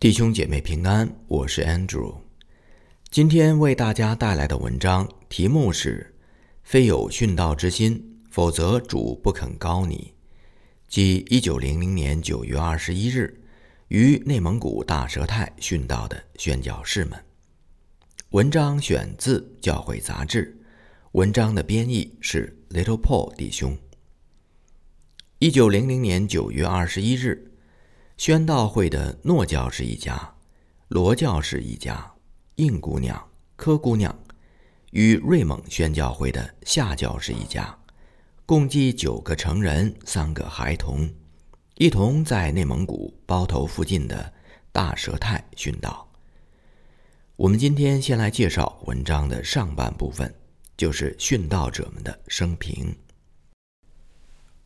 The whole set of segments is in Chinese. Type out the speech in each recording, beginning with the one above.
弟兄姐妹平安，我是 Andrew。今天为大家带来的文章题目是“非有殉道之心，否则主不肯高你”，即一九零零年九月二十一日于内蒙古大佘泰殉道的宣教士们。文章选自《教会杂志》，文章的编译是 Little Paul 弟兄。一九零零年九月二十一日，宣道会的诺教士一家、罗教士一家、应姑娘、柯姑娘，与瑞蒙宣教会的夏教士一家，共计九个成人、三个孩童，一同在内蒙古包头附近的大佘泰殉道。我们今天先来介绍文章的上半部分，就是殉道者们的生平。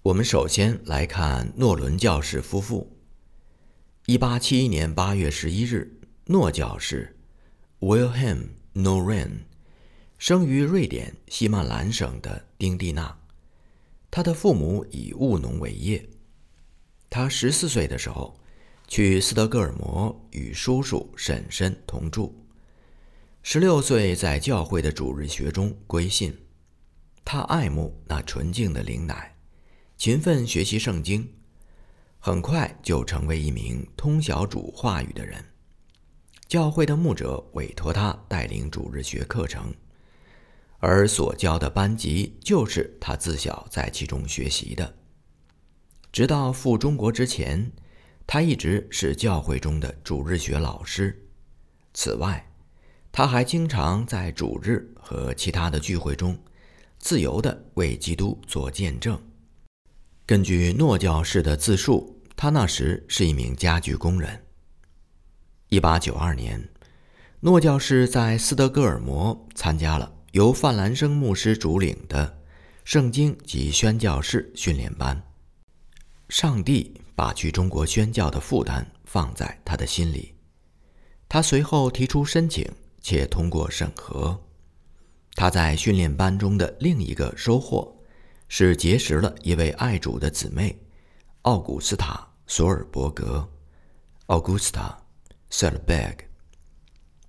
我们首先来看诺伦教士夫妇。一八七一年八月十一日，诺教士 Wilhelm Noren 生于瑞典西曼兰省的丁蒂纳。他的父母以务农为业。他十四岁的时候，去斯德哥尔摩与叔叔婶婶同住。十六岁，在教会的主日学中归信。他爱慕那纯净的灵奶。勤奋学习圣经，很快就成为一名通晓主话语的人。教会的牧者委托他带领主日学课程，而所教的班级就是他自小在其中学习的。直到赴中国之前，他一直是教会中的主日学老师。此外，他还经常在主日和其他的聚会中，自由地为基督做见证。根据诺教士的自述，他那时是一名家具工人。一八九二年，诺教士在斯德哥尔摩参加了由范兰生牧师主领的圣经及宣教士训练班。上帝把去中国宣教的负担放在他的心里，他随后提出申请，且通过审核。他在训练班中的另一个收获。是结识了一位爱主的姊妹，奥古斯塔·索尔伯格 （Augusta s e l b e g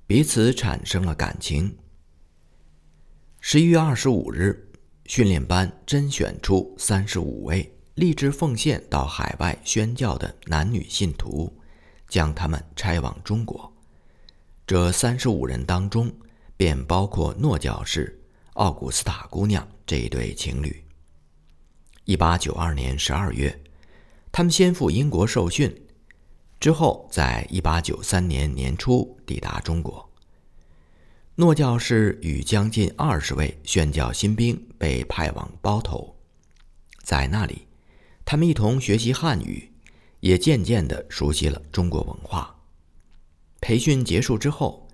彼此产生了感情。十一月二十五日，训练班甄选出三十五位立志奉献到海外宣教的男女信徒，将他们差往中国。这三十五人当中，便包括诺教士奥古斯塔姑娘这一对情侣。一八九二年十二月，他们先赴英国受训，之后在一八九三年年初抵达中国。诺教士与将近二十位宣教新兵被派往包头，在那里，他们一同学习汉语，也渐渐地熟悉了中国文化。培训结束之后，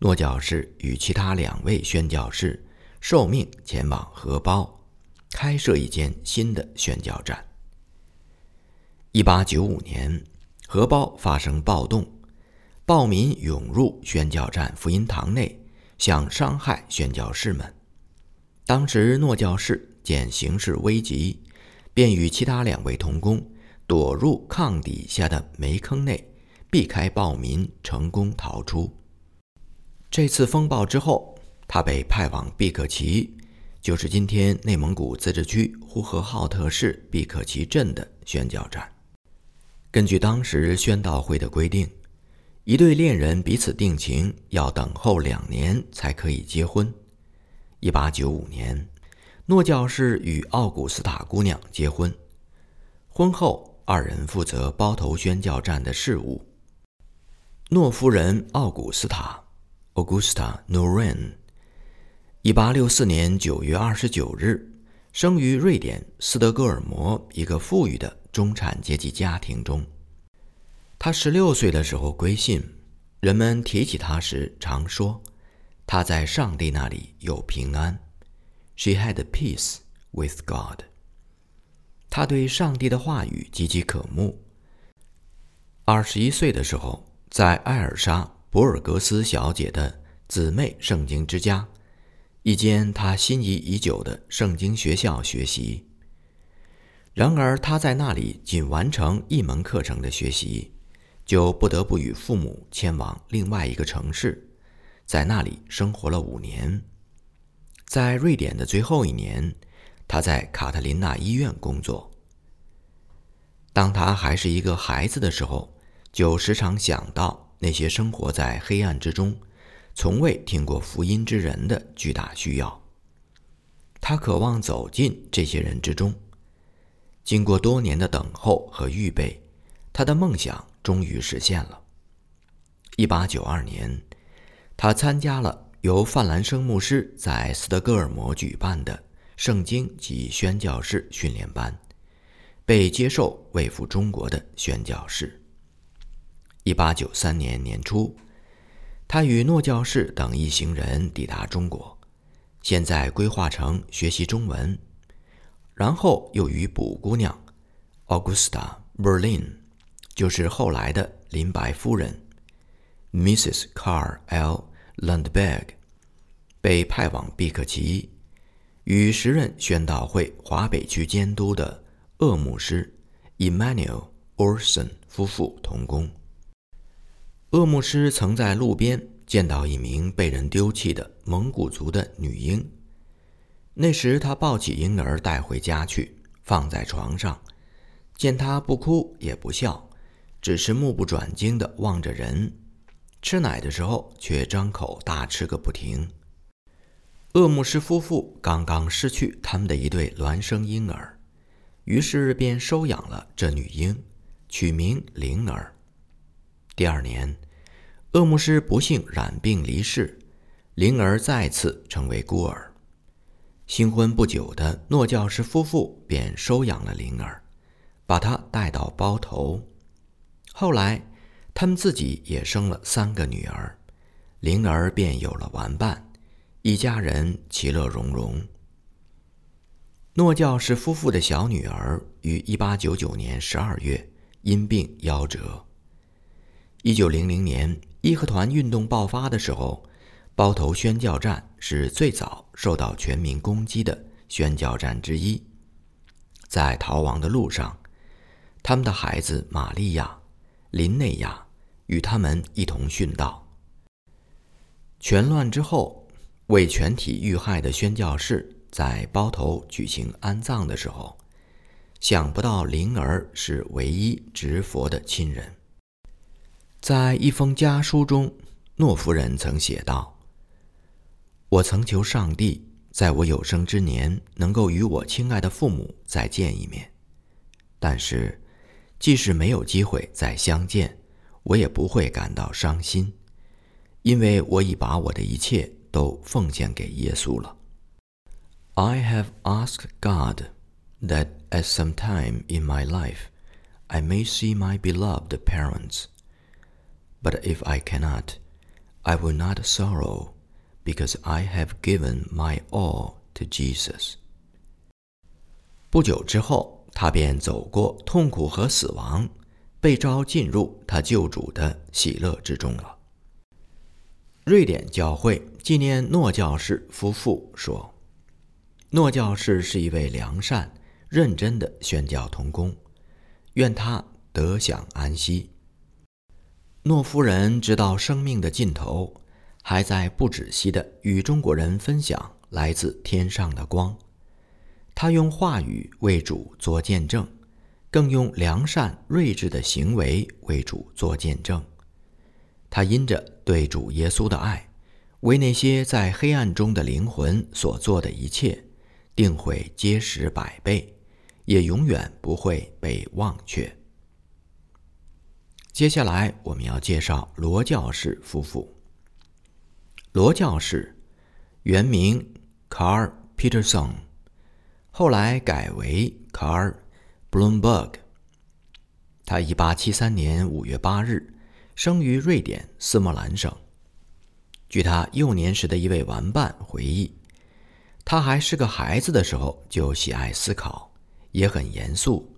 诺教士与其他两位宣教士受命前往荷包。开设一间新的宣教站。一八九五年，荷包发生暴动，暴民涌入宣教站福音堂内，想伤害宣教士们。当时诺教士见形势危急，便与其他两位同工躲入炕底下的煤坑内，避开暴民，成功逃出。这次风暴之后，他被派往毕克奇。就是今天内蒙古自治区呼和浩特市毕克旗镇的宣教站。根据当时宣道会的规定，一对恋人彼此定情，要等候两年才可以结婚。一八九五年，诺教士与奥古斯塔姑娘结婚。婚后，二人负责包头宣教站的事务。诺夫人奥古斯塔 （Augusta Noren）。一八六四年九月二十九日，生于瑞典斯德哥尔摩一个富裕的中产阶级家庭中。他十六岁的时候归信，人们提起他时常说他在上帝那里有平安。She had peace with God。他对上帝的话语岌岌可慕。二十一岁的时候，在艾尔莎·博尔格斯小姐的姊妹圣经之家。一间他心仪已久的圣经学校学习。然而，他在那里仅完成一门课程的学习，就不得不与父母迁往另外一个城市，在那里生活了五年。在瑞典的最后一年，他在卡特琳娜医院工作。当他还是一个孩子的时候，就时常想到那些生活在黑暗之中、从未听过福音之人的巨大需要。他渴望走进这些人之中。经过多年的等候和预备，他的梦想终于实现了。一八九二年，他参加了由范兰生牧师在斯德哥尔摩举办的圣经及宣教士训练班，被接受为赴中国的宣教士。一八九三年年初，他与诺教士等一行人抵达中国，现在规划成学习中文。然后又与卜姑娘 Augusta Berlin，就是后来的林白夫人 Mrs. Carl L. Lundberg，被派往毕克奇，与时任宣道会华北区监督的厄牧师 Emmanuel Orson 夫妇同工。厄牧师曾在路边见到一名被人丢弃的蒙古族的女婴。那时，他抱起婴儿带回家去，放在床上，见他不哭也不笑，只是目不转睛地望着人。吃奶的时候，却张口大吃个不停。厄姆斯夫妇刚刚失去他们的一对孪生婴儿，于是便收养了这女婴，取名灵儿。第二年，厄姆斯不幸染病离世，灵儿再次成为孤儿。新婚不久的诺教师夫妇便收养了灵儿，把她带到包头。后来，他们自己也生了三个女儿，灵儿便有了玩伴，一家人其乐融融。诺教师夫妇的小女儿于1899年12月因病夭折。1900年义和团运动爆发的时候。包头宣教站是最早受到全民攻击的宣教站之一。在逃亡的路上，他们的孩子玛利亚、林内亚与他们一同殉道。全乱之后，为全体遇害的宣教士在包头举行安葬的时候，想不到灵儿是唯一执佛的亲人。在一封家书中，诺夫人曾写道。我曾求上帝，在我有生之年能够与我亲爱的父母再见一面。但是，即使没有机会再相见，我也不会感到伤心，因为我已把我的一切都奉献给耶稣了。I have asked God that at some time in my life I may see my beloved parents, but if I cannot, I will not sorrow. Because I have given my all to Jesus。不久之后，他便走过痛苦和死亡，被召进入他救主的喜乐之中了。瑞典教会纪念诺教士夫妇说：“诺教士是一位良善、认真的宣教童工，愿他得享安息。”诺夫人直到生命的尽头。还在不止息地与中国人分享来自天上的光，他用话语为主做见证，更用良善睿智的行为为主做见证。他因着对主耶稣的爱，为那些在黑暗中的灵魂所做的一切，定会结实百倍，也永远不会被忘却。接下来我们要介绍罗教士夫妇。罗教士，原名 Carl Peterson，后来改为 Carl Bloomberg。他1873年5月8日生于瑞典斯莫兰省。据他幼年时的一位玩伴回忆，他还是个孩子的时候就喜爱思考，也很严肃。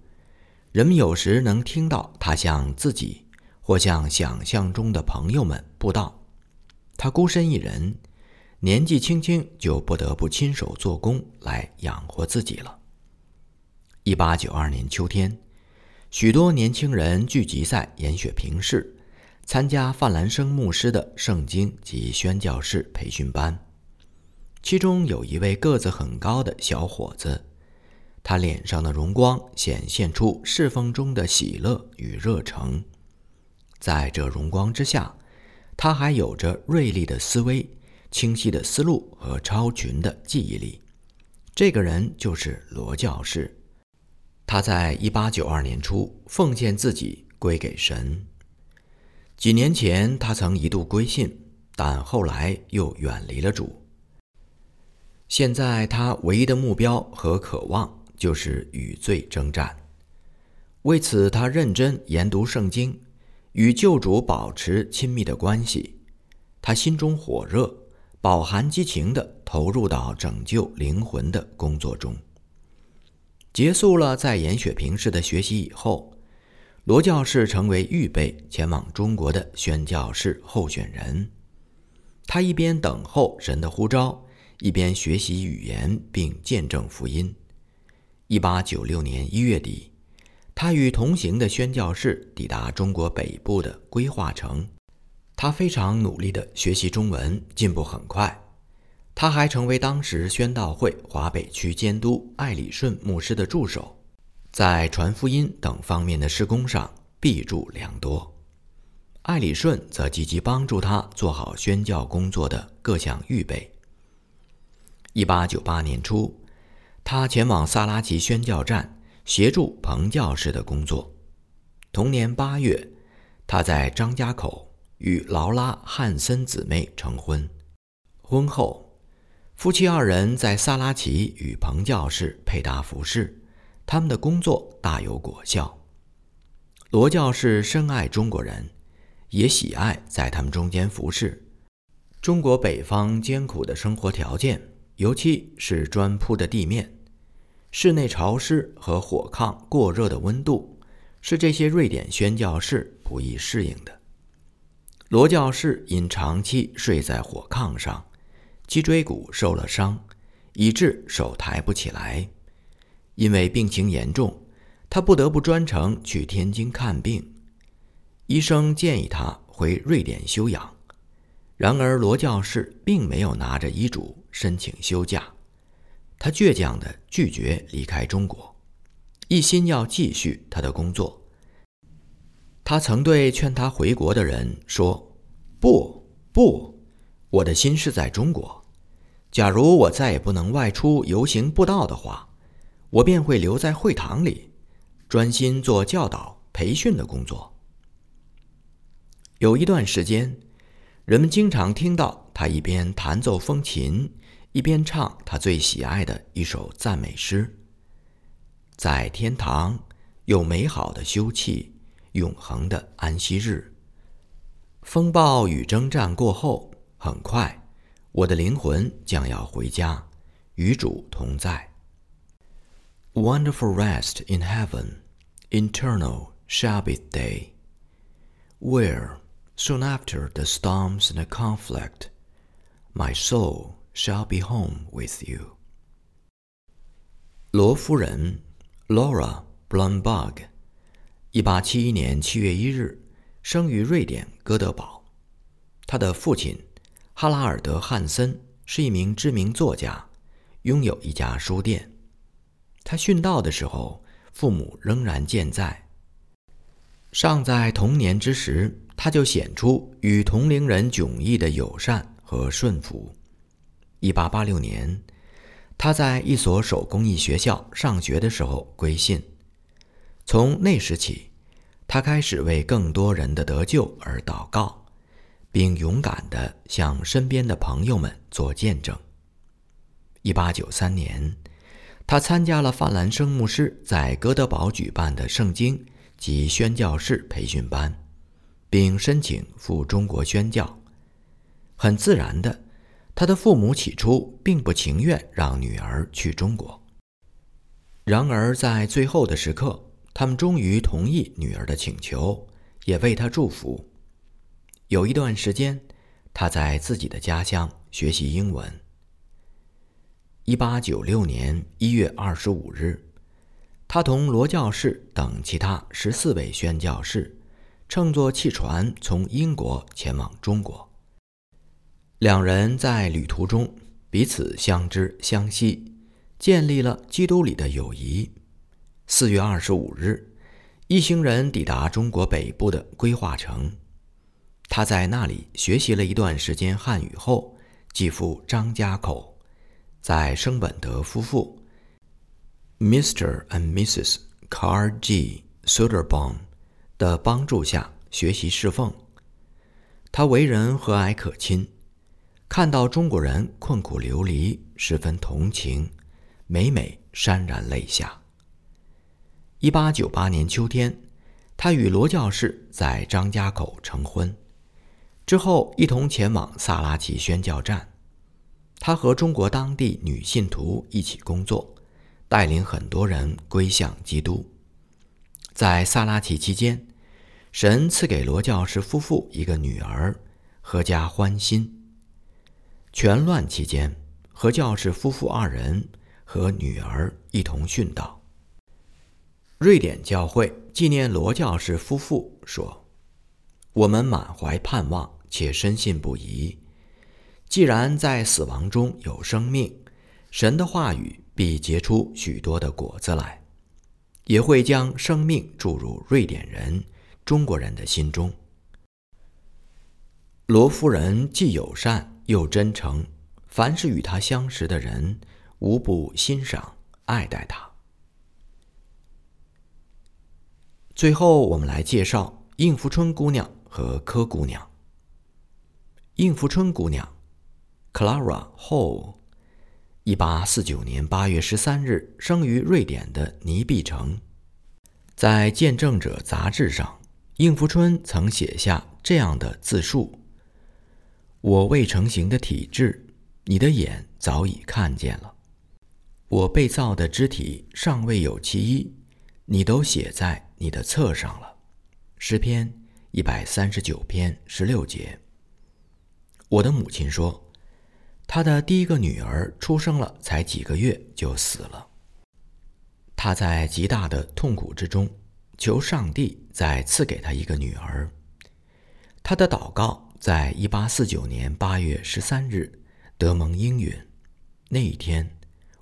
人们有时能听到他向自己或向想象中的朋友们布道。他孤身一人，年纪轻轻就不得不亲手做工来养活自己了。一八九二年秋天，许多年轻人聚集在研雪平市，参加范兰生牧师的圣经及宣教士培训班。其中有一位个子很高的小伙子，他脸上的荣光显现出侍奉中的喜乐与热诚。在这荣光之下，他还有着锐利的思维、清晰的思路和超群的记忆力。这个人就是罗教士。他在一八九二年初奉献自己归给神。几年前，他曾一度归信，但后来又远离了主。现在，他唯一的目标和渴望就是与罪征战。为此，他认真研读圣经，与救主保持亲密的关系。他心中火热，饱含激情地投入到拯救灵魂的工作中。结束了在严雪平市的学习以后，罗教士成为预备前往中国的宣教士候选人。他一边等候神的呼召。一边学习语言并见证福音。一八九六年一月底，他与同行的宣教士抵达中国北部的归化城。他非常努力地学习中文，进步很快。他还成为当时宣道会华北区监督艾礼顺牧师的助手，在传福音等方面的施工上必助良多。艾礼顺则积极帮助他做好宣教工作的各项预备。一八九八年初，他前往萨拉奇宣教站协助彭教士的工作。同年八月，他在张家口与劳拉·汉森姊妹成婚。婚后，夫妻二人在萨拉奇与彭教士配搭服饰，他们的工作大有果效。罗教士深爱中国人，也喜爱在他们中间服侍。中国北方艰苦的生活条件。尤其是砖铺的地面，室内潮湿和火炕过热的温度，是这些瑞典宣教士不易适应的。罗教士因长期睡在火炕上，脊椎骨受了伤，以致手抬不起来。因为病情严重，他不得不专程去天津看病。医生建议他回瑞典休养。然而，罗教士并没有拿着医嘱申请休假，他倔强地拒绝离开中国，一心要继续他的工作。他曾对劝他回国的人说：“不，不，我的心是在中国。假如我再也不能外出游行布道的话，我便会留在会堂里，专心做教导培训的工作。”有一段时间。人们经常听到他一边弹奏风琴，一边唱他最喜爱的一首赞美诗：“在天堂有美好的休憩，永恒的安息日。风暴与征战过后，很快，我的灵魂将要回家，与主同在。Wonderful rest in heaven, eternal shall be day, where Soon after the storms and the conflict, my soul shall be home with you. 罗夫人 Laura Blumberg，一八七一年七月一日生于瑞典哥德堡。他的父亲哈拉尔德·汉森是一名知名作家，拥有一家书店。他殉道的时候，父母仍然健在。尚在童年之时。他就显出与同龄人迥异的友善和顺服。一八八六年，他在一所手工艺学校上学的时候归信。从那时起，他开始为更多人的得救而祷告，并勇敢地向身边的朋友们做见证。一八九三年，他参加了范兰生牧师在哥德堡举办的圣经及宣教士培训班。并申请赴中国宣教。很自然的，他的父母起初并不情愿让女儿去中国。然而，在最后的时刻，他们终于同意女儿的请求，也为她祝福。有一段时间，他在自己的家乡学习英文。一八九六年一月二十五日，他同罗教士等其他十四位宣教士乘坐汽船从英国前往中国。两人在旅途中彼此相知相惜，建立了基督里的友谊。四月二十五日，一行人抵达中国北部的归化城。他在那里学习了一段时间汉语后，寄赴张家口，在生本德夫妇 （Mr. and Mrs. Carl G. Soderbaum） 的帮助下学习侍奉。他为人和蔼可亲。看到中国人困苦流离，十分同情，每每潸然泪下。一八九八年秋天，他与罗教士在张家口成婚，之后一同前往萨拉奇宣教站。他和中国当地女信徒一起工作，带领很多人归向基督。在萨拉奇期间，神赐给罗教士夫妇一个女儿，阖家欢心。全乱期间，何教士夫妇二人和女儿一同殉道。瑞典教会纪念罗教士夫妇说：“我们满怀盼望，且深信不疑。既然在死亡中有生命，神的话语必结出许多的果子来，也会将生命注入瑞典人、中国人的心中。”罗夫人既友善。又真诚，凡是与他相识的人，无不欣赏爱戴他。最后，我们来介绍应福春姑娘和柯姑娘。应福春姑娘，Clara Hall，一八四九年八月十三日生于瑞典的尼碧城。在《见证者》杂志上，应福春曾写下这样的自述。我未成形的体质，你的眼早已看见了；我被造的肢体尚未有其一，你都写在你的册上了。诗篇一百三十九篇十六节。我的母亲说，她的第一个女儿出生了才几个月就死了。她在极大的痛苦之中，求上帝再赐给她一个女儿。她的祷告。在一八四九年八月十三日，德蒙应允。那一天，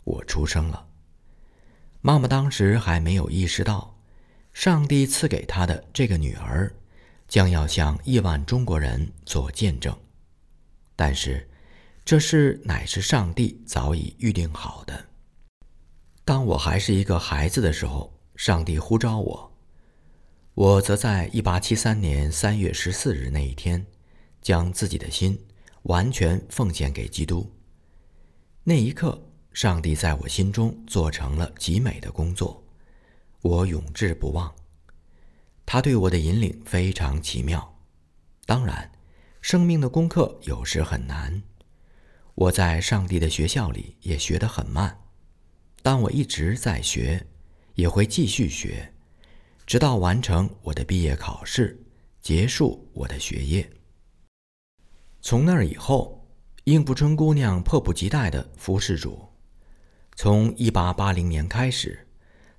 我出生了。妈妈当时还没有意识到，上帝赐给她的这个女儿，将要向亿万中国人做见证。但是，这事乃是上帝早已预定好的。当我还是一个孩子的时候，上帝呼召我，我则在一八七三年三月十四日那一天。将自己的心完全奉献给基督。那一刻，上帝在我心中做成了极美的工作，我永志不忘。他对我的引领非常奇妙。当然，生命的功课有时很难。我在上帝的学校里也学得很慢，但我一直在学，也会继续学，直到完成我的毕业考试，结束我的学业。从那儿以后，应福春姑娘迫不及待地服侍主。从1880年开始，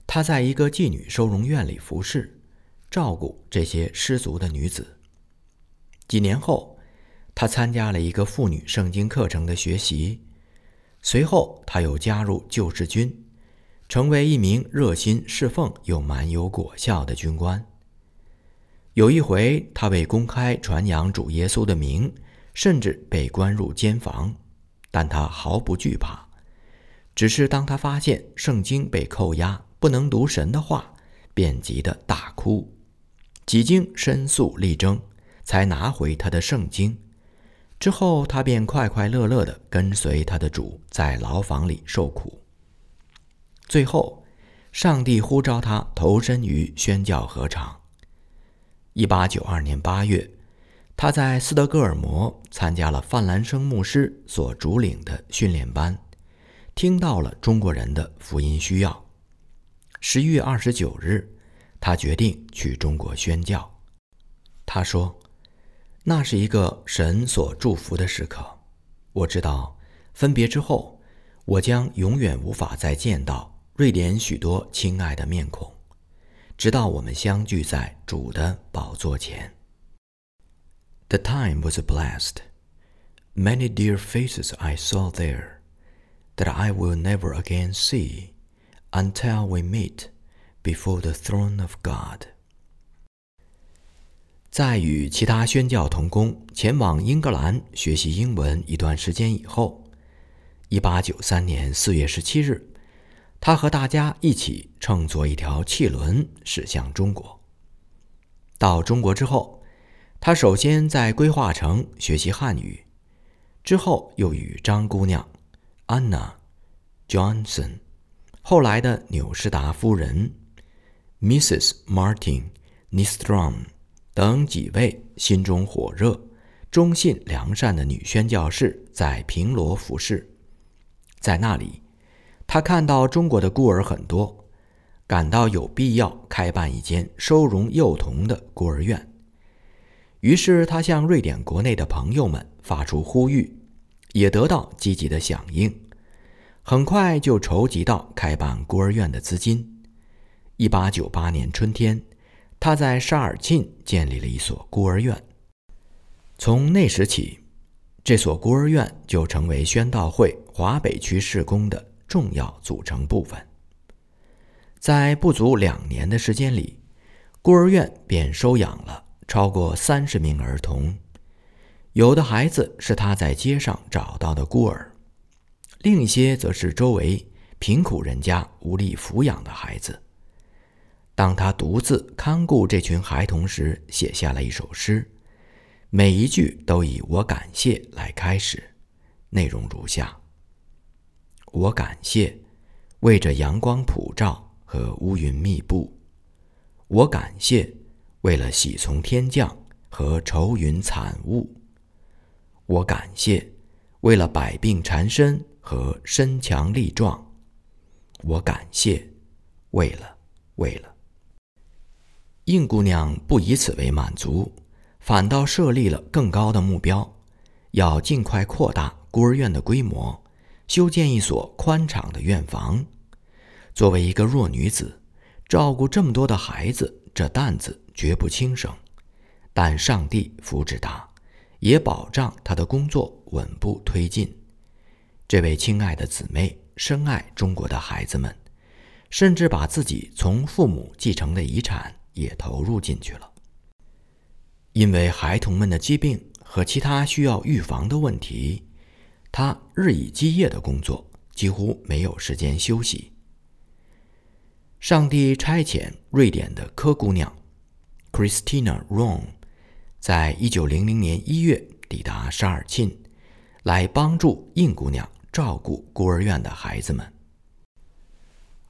她在一个妓女收容院里服侍，照顾这些失足的女子。几年后，她参加了一个妇女圣经课程的学习。随后，她又加入救世军，成为一名热心侍奉又蛮有果效的军官。有一回，她为公开传扬主耶稣的名。甚至被关入监房，但他毫不惧怕。只是当他发现圣经被扣押，不能读神的话，便急得大哭。几经申诉力争，才拿回他的圣经。之后，他便快快乐乐地跟随他的主，在牢房里受苦。最后，上帝呼召他投身于宣教合场。一八九二年八月。他在斯德哥尔摩参加了范兰生牧师所主领的训练班，听到了中国人的福音需要。十一月二十九日，他决定去中国宣教。他说：“那是一个神所祝福的时刻。我知道，分别之后，我将永远无法再见到瑞典许多亲爱的面孔，直到我们相聚在主的宝座前。The time was a blessed. Many dear faces I saw there that I will never again see until we meet before the throne of God. 在与其他宣教同工前往英格兰学习英文一段时间以后，一八九三年四月十七日，他和大家一起乘坐一条汽轮驶向中国。到中国之后，他首先在规划城学习汉语，之后又与张姑娘、Anna、Johnson，后来的纽士达夫人、Mrs. Martin Nistrom。等几位心中火热、忠信良善的女宣教士在平罗服侍，在那里，他看到中国的孤儿很多，感到有必要开办一间收容幼童的孤儿院。于是，他向瑞典国内的朋友们发出呼吁，也得到积极的响应。很快就筹集到开办孤儿院的资金。一八九八年春天。他在沙尔沁建立了一所孤儿院。从那时起，这所孤儿院就成为宣道会华北区事工的重要组成部分。在不足两年的时间里，孤儿院便收养了超过三十名儿童。有的孩子是他在街上找到的孤儿，另一些则是周围贫苦人家无力抚养的孩子。当他独自看顾这群孩童时，写下了一首诗，每一句都以“我感谢”来开始，内容如下：“我感谢为着阳光普照和乌云密布；我感谢为了喜从天降和愁云惨雾；我感谢为了百病缠身和身强力壮；我感谢为了为了。”应姑娘不以此为满足，反倒设立了更高的目标，要尽快扩大孤儿院的规模，修建一所宽敞的院房。作为一个弱女子，照顾这么多的孩子，这担子绝不轻生。但上帝扶持他，也保障他的工作稳步推进。这位亲爱的姊妹深爱中国的孩子们，甚至把自己从父母继承的遗产。也投入进去了。因为孩童们的疾病和其他需要预防的问题，他日以继夜的工作，几乎没有时间休息。上帝差遣瑞典的柯姑娘 Christina Ron，在一九零零年一月抵达沙尔沁，来帮助印姑娘照顾孤儿院的孩子们。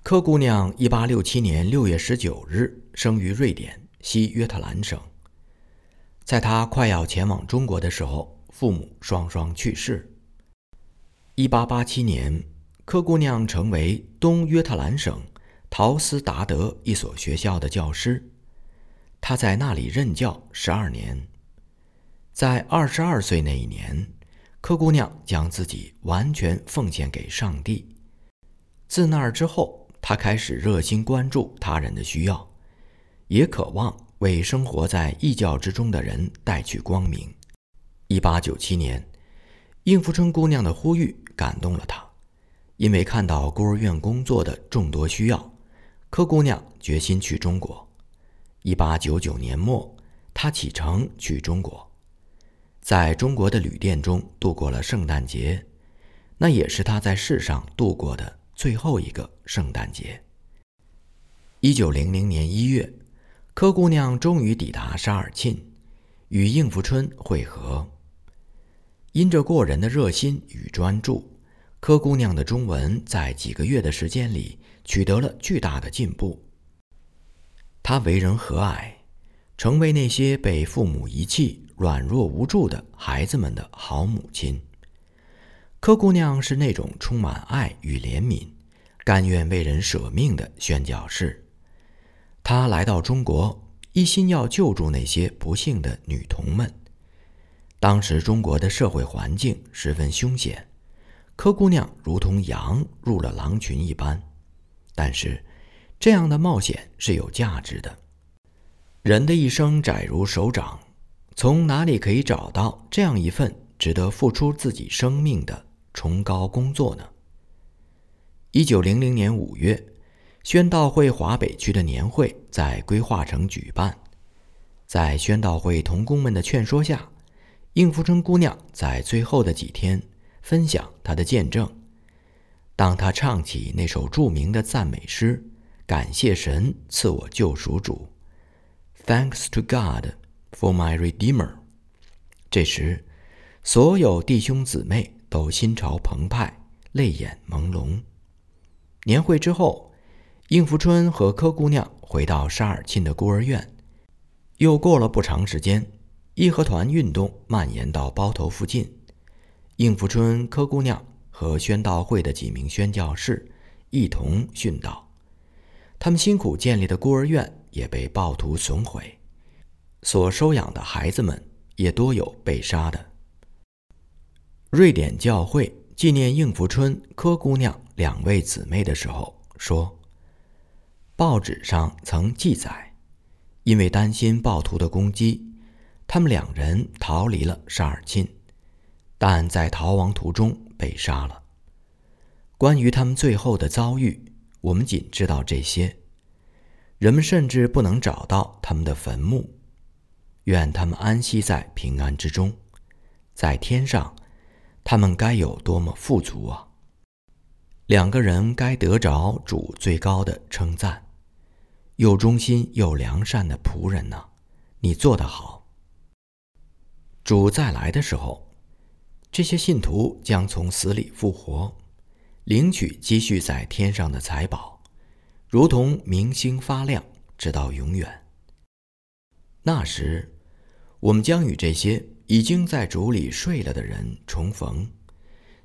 柯姑娘一八六七年六月十九日生于瑞典西约特兰省。在她快要前往中国的时候，父母双双去世。一八八七年，柯姑娘成为东约特兰省陶斯达德一所学校的教师，她在那里任教十二年。在二十二岁那一年，柯姑娘将自己完全奉献给上帝。自那儿之后。他开始热心关注他人的需要，也渴望为生活在异教之中的人带去光明。一八九七年，应福春姑娘的呼吁感动了他，因为看到孤儿院工作的众多需要，柯姑娘决心去中国。一八九九年末，她启程去中国，在中国的旅店中度过了圣诞节，那也是她在世上度过的。最后一个圣诞节。一九零零年一月，柯姑娘终于抵达沙尔沁，与应福春会合。因着过人的热心与专注，柯姑娘的中文在几个月的时间里取得了巨大的进步。她为人和蔼，成为那些被父母遗弃、软弱无助的孩子们的好母亲。柯姑娘是那种充满爱与怜悯、甘愿为人舍命的宣教士。她来到中国，一心要救助那些不幸的女童们。当时中国的社会环境十分凶险，柯姑娘如同羊入了狼群一般。但是，这样的冒险是有价值的。人的一生窄如手掌，从哪里可以找到这样一份值得付出自己生命的崇高工作呢？一九零零年五月，宣道会华北区的年会在规划城举办。在宣道会童工们的劝说下，应福春姑娘在最后的几天分享她的见证。当她唱起那首著名的赞美诗，感谢神赐我救赎主。Thanks to God for my Redeemer。这时，所有弟兄姊妹都心潮澎湃，泪眼朦胧。年会之后，应福春和柯姑娘回到沙尔沁的孤儿院。又过了不长时间，义和团运动蔓延到包头附近。应福春、柯姑娘和宣道会的几名宣教士一同殉道。他们辛苦建立的孤儿院。也被暴徒损毁，所收养的孩子们也多有被杀的。瑞典教会纪念应福春、柯姑娘两位姊妹的时候说：“报纸上曾记载，因为担心暴徒的攻击，他们两人逃离了沙尔沁，但在逃亡途中被杀了。关于他们最后的遭遇，我们仅知道这些。”人们甚至不能找到他们的坟墓，愿他们安息在平安之中，在天上，他们该有多么富足啊！两个人该得着主最高的称赞，又忠心又良善的仆人呢？你做得好。主再来的时候，这些信徒将从死里复活，领取积蓄在天上的财宝。如同明星发亮，直到永远。那时，我们将与这些已经在主里睡了的人重逢，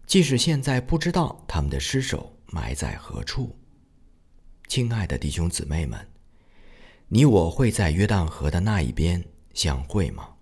即使现在不知道他们的尸首埋在何处。亲爱的弟兄姊妹们，你我会在约旦河的那一边相会吗？